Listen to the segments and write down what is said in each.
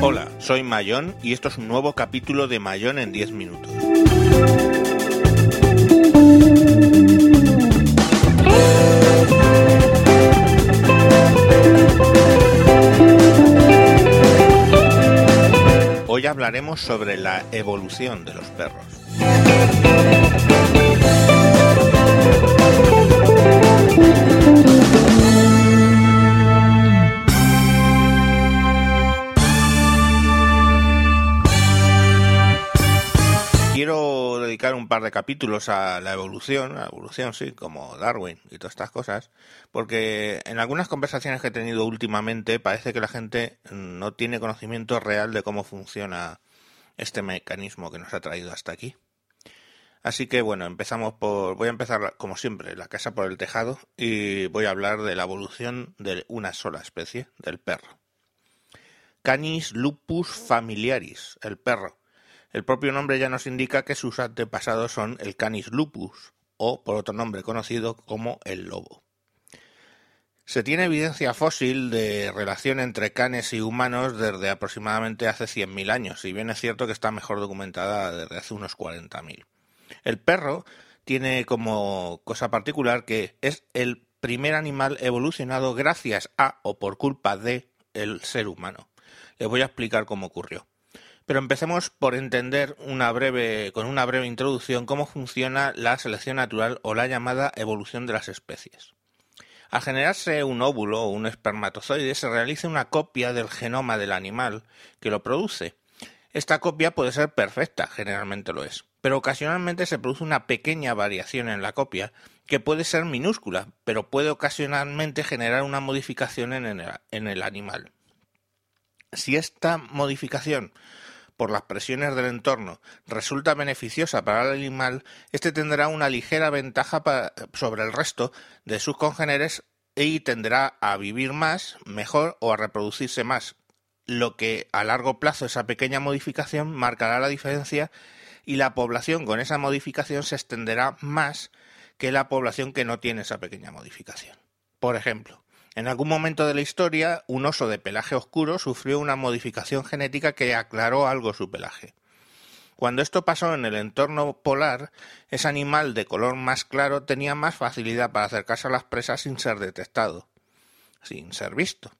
Hola, soy Mayón y esto es un nuevo capítulo de Mayón en 10 minutos. Hoy hablaremos sobre la evolución de los perros. Quiero dedicar un par de capítulos a la evolución, a la evolución, sí, como Darwin y todas estas cosas, porque en algunas conversaciones que he tenido últimamente parece que la gente no tiene conocimiento real de cómo funciona este mecanismo que nos ha traído hasta aquí. Así que bueno, empezamos por. Voy a empezar, como siempre, la casa por el tejado y voy a hablar de la evolución de una sola especie, del perro. Canis lupus familiaris, el perro. El propio nombre ya nos indica que sus antepasados son el Canis lupus, o por otro nombre conocido como el lobo. Se tiene evidencia fósil de relación entre canes y humanos desde aproximadamente hace 100.000 años, si bien es cierto que está mejor documentada desde hace unos 40.000. El perro tiene como cosa particular que es el primer animal evolucionado gracias a o por culpa de el ser humano. Les voy a explicar cómo ocurrió. Pero empecemos por entender una breve, con una breve introducción cómo funciona la selección natural o la llamada evolución de las especies. Al generarse un óvulo o un espermatozoide se realiza una copia del genoma del animal que lo produce. Esta copia puede ser perfecta, generalmente lo es, pero ocasionalmente se produce una pequeña variación en la copia que puede ser minúscula, pero puede ocasionalmente generar una modificación en el, animal. Si esta modificación por las presiones del entorno resulta beneficiosa para el animal, éste tendrá una ligera ventaja sobre el resto de sus congéneres y tendrá a vivir más, mejor o a reproducirse más, lo que a largo plazo esa pequeña modificación marcará la diferencia y la población con esa modificación se extenderá más que la población que no tiene esa pequeña modificación. Por ejemplo, en algún momento de la historia, un oso de pelaje oscuro sufrió una modificación genética que aclaró algo su pelaje. Cuando esto pasó en el entorno polar, ese animal de color más claro tenía más facilidad para acercarse a las presas sin ser detectado, sin ser visto.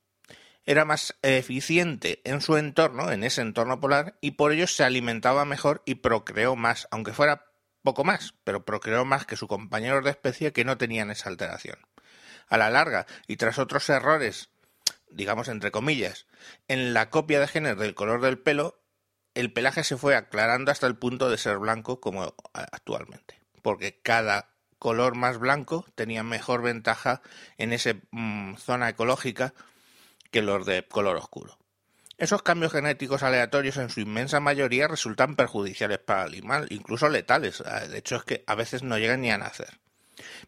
Era más eficiente en su entorno, en ese entorno polar, y por ello se alimentaba mejor y procreó más, aunque fuera poco más, pero procreó más que su compañero de especie que no tenían esa alteración. A la larga y tras otros errores, digamos entre comillas, en la copia de genes del color del pelo, el pelaje se fue aclarando hasta el punto de ser blanco como actualmente, porque cada color más blanco tenía mejor ventaja en esa mm, zona ecológica que los de color oscuro. Esos cambios genéticos aleatorios en su inmensa mayoría resultan perjudiciales para el animal, incluso letales. De hecho es que a veces no llegan ni a nacer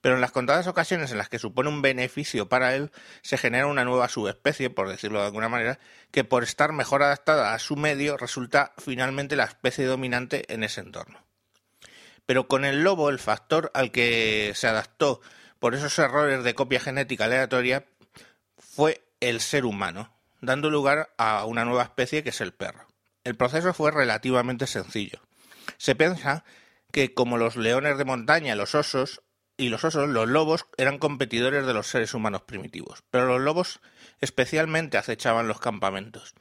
pero en las contadas ocasiones en las que supone un beneficio para él, se genera una nueva subespecie, por decirlo de alguna manera, que por estar mejor adaptada a su medio resulta finalmente la especie dominante en ese entorno. Pero con el lobo el factor al que se adaptó por esos errores de copia genética aleatoria fue el ser humano, dando lugar a una nueva especie que es el perro. El proceso fue relativamente sencillo. Se piensa que como los leones de montaña, los osos, y los osos, los lobos, eran competidores de los seres humanos primitivos, pero los lobos especialmente acechaban los campamentos.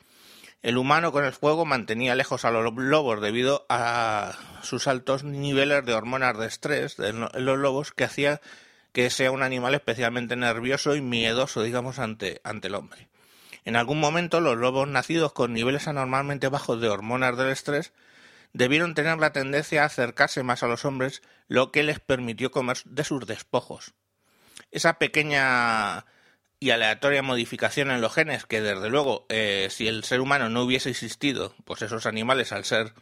El humano con el fuego mantenía lejos a los lobos debido a sus altos niveles de hormonas de estrés en los lobos que hacía que sea un animal especialmente nervioso y miedoso, digamos, ante, ante el hombre. En algún momento los lobos nacidos con niveles anormalmente bajos de hormonas del estrés debieron tener la tendencia a acercarse más a los hombres, lo que les permitió comer de sus despojos. Esa pequeña y aleatoria modificación en los genes, que desde luego, eh, si el ser humano no hubiese existido, pues esos animales, al ser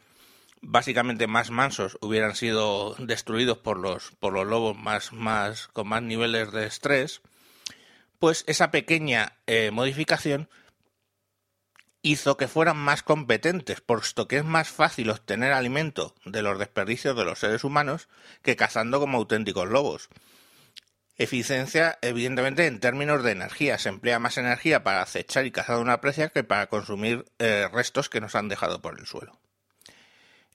básicamente más mansos, hubieran sido destruidos por los, por los lobos más, más, con más niveles de estrés, pues esa pequeña eh, modificación hizo que fueran más competentes, puesto que es más fácil obtener alimento de los desperdicios de los seres humanos que cazando como auténticos lobos. Eficiencia, evidentemente, en términos de energía. Se emplea más energía para acechar y cazar una presa que para consumir eh, restos que nos han dejado por el suelo.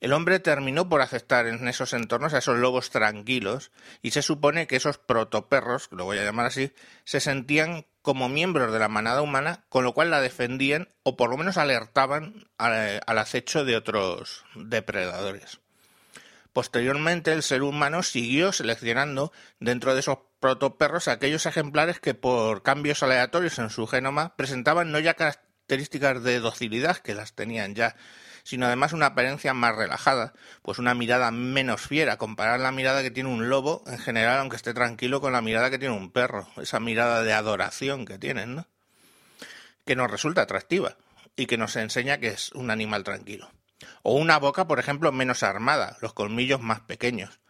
El hombre terminó por aceptar en esos entornos a esos lobos tranquilos y se supone que esos protoperros, lo voy a llamar así, se sentían como miembros de la manada humana, con lo cual la defendían o por lo menos alertaban al acecho de otros depredadores. Posteriormente, el ser humano siguió seleccionando dentro de esos protoperros aquellos ejemplares que por cambios aleatorios en su genoma presentaban no ya características de docilidad, que las tenían ya, sino además una apariencia más relajada, pues una mirada menos fiera, comparar la mirada que tiene un lobo en general, aunque esté tranquilo, con la mirada que tiene un perro, esa mirada de adoración que tienen, ¿no? Que nos resulta atractiva y que nos enseña que es un animal tranquilo. O una boca, por ejemplo, menos armada, los colmillos más pequeños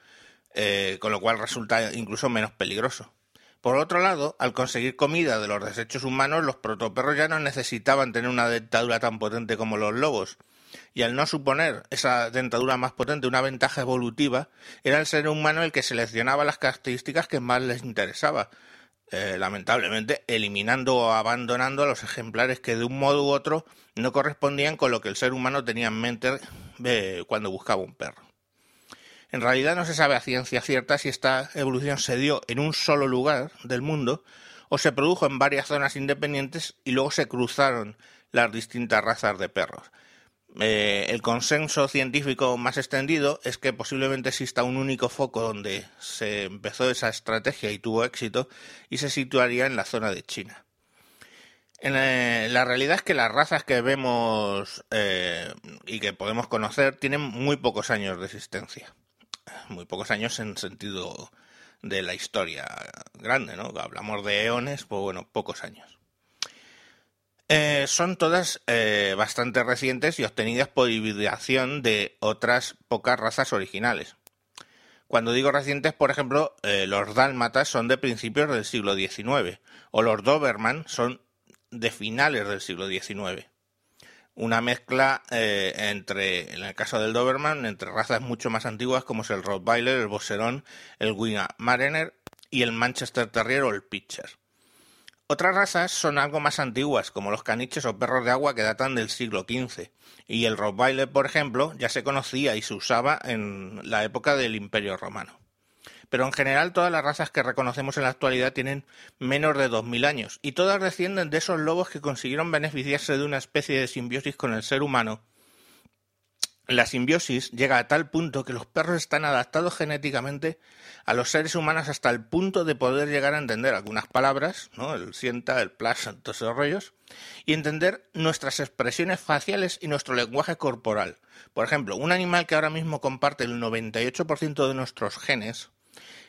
eh, con lo cual resulta incluso menos peligroso. Por otro lado, al conseguir comida de los desechos humanos, los protoperros ya no necesitaban tener una dentadura tan potente como los lobos, y al no suponer esa dentadura más potente una ventaja evolutiva, era el ser humano el que seleccionaba las características que más les interesaba, eh, lamentablemente eliminando o abandonando a los ejemplares que de un modo u otro no correspondían con lo que el ser humano tenía en mente eh, cuando buscaba un perro. En realidad no se sabe a ciencia cierta si esta evolución se dio en un solo lugar del mundo o se produjo en varias zonas independientes y luego se cruzaron las distintas razas de perros. Eh, el consenso científico más extendido es que posiblemente exista un único foco donde se empezó esa estrategia y tuvo éxito y se situaría en la zona de China. Eh, la realidad es que las razas que vemos eh, y que podemos conocer tienen muy pocos años de existencia muy pocos años en sentido de la historia grande, ¿no? Hablamos de eones, pues bueno, pocos años. Eh, son todas eh, bastante recientes y obtenidas por hibridación de otras pocas razas originales. Cuando digo recientes, por ejemplo, eh, los dálmatas son de principios del siglo XIX o los doberman son de finales del siglo XIX una mezcla entre, en el caso del Doberman, entre razas mucho más antiguas como es el Rottweiler, el Bosserón, el Weimaraner y el Manchester Terrier o el Pitcher. Otras razas son algo más antiguas, como los caniches o perros de agua que datan del siglo XV, y el Rottweiler, por ejemplo, ya se conocía y se usaba en la época del Imperio Romano pero en general todas las razas que reconocemos en la actualidad tienen menos de 2.000 años, y todas descienden de esos lobos que consiguieron beneficiarse de una especie de simbiosis con el ser humano. La simbiosis llega a tal punto que los perros están adaptados genéticamente a los seres humanos hasta el punto de poder llegar a entender algunas palabras, ¿no? el sienta, el plus, todos esos rollos, y entender nuestras expresiones faciales y nuestro lenguaje corporal. Por ejemplo, un animal que ahora mismo comparte el 98% de nuestros genes,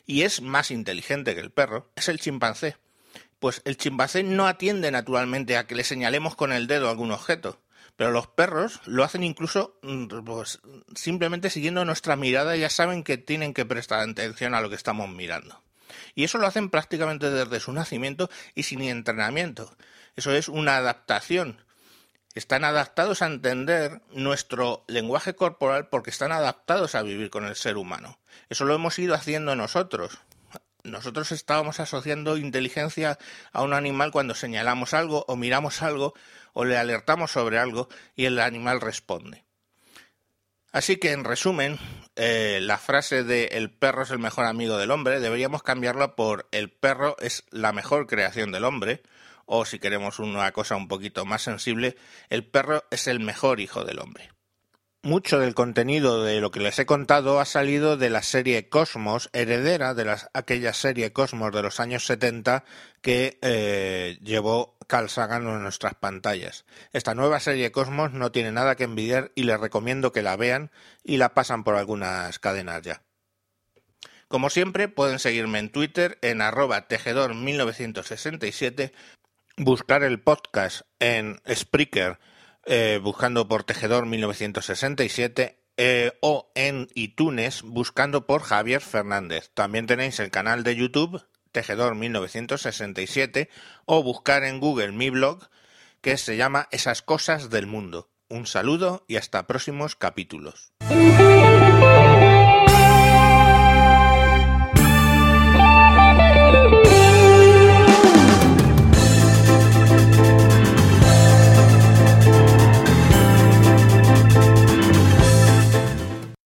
y es más inteligente que el perro, es el chimpancé. Pues el chimpancé no atiende naturalmente a que le señalemos con el dedo algún objeto, pero los perros lo hacen incluso mm, pues, simplemente siguiendo nuestra mirada, ya saben que tienen que prestar atención a lo que estamos mirando. Y eso lo hacen prácticamente desde su nacimiento y sin entrenamiento. Eso es una adaptación están adaptados a entender nuestro lenguaje corporal porque están adaptados a vivir con el ser humano. Eso lo hemos ido haciendo nosotros. Nosotros estábamos asociando inteligencia a un animal cuando señalamos algo o miramos algo o le alertamos sobre algo y el animal responde. Así que, en resumen, eh, la frase de el perro es el mejor amigo del hombre deberíamos cambiarla por el perro es la mejor creación del hombre, o si queremos una cosa un poquito más sensible, el perro es el mejor hijo del hombre. Mucho del contenido de lo que les he contado ha salido de la serie Cosmos, heredera de aquella serie Cosmos de los años 70 que eh, llevó Carl Sagan en nuestras pantallas. Esta nueva serie Cosmos no tiene nada que envidiar y les recomiendo que la vean y la pasan por algunas cadenas ya. Como siempre, pueden seguirme en Twitter en arroba tejedor1967 buscar el podcast en Spreaker eh, buscando por Tejedor 1967 eh, o en iTunes buscando por Javier Fernández. También tenéis el canal de YouTube Tejedor 1967 o buscar en Google mi blog que se llama Esas cosas del mundo. Un saludo y hasta próximos capítulos.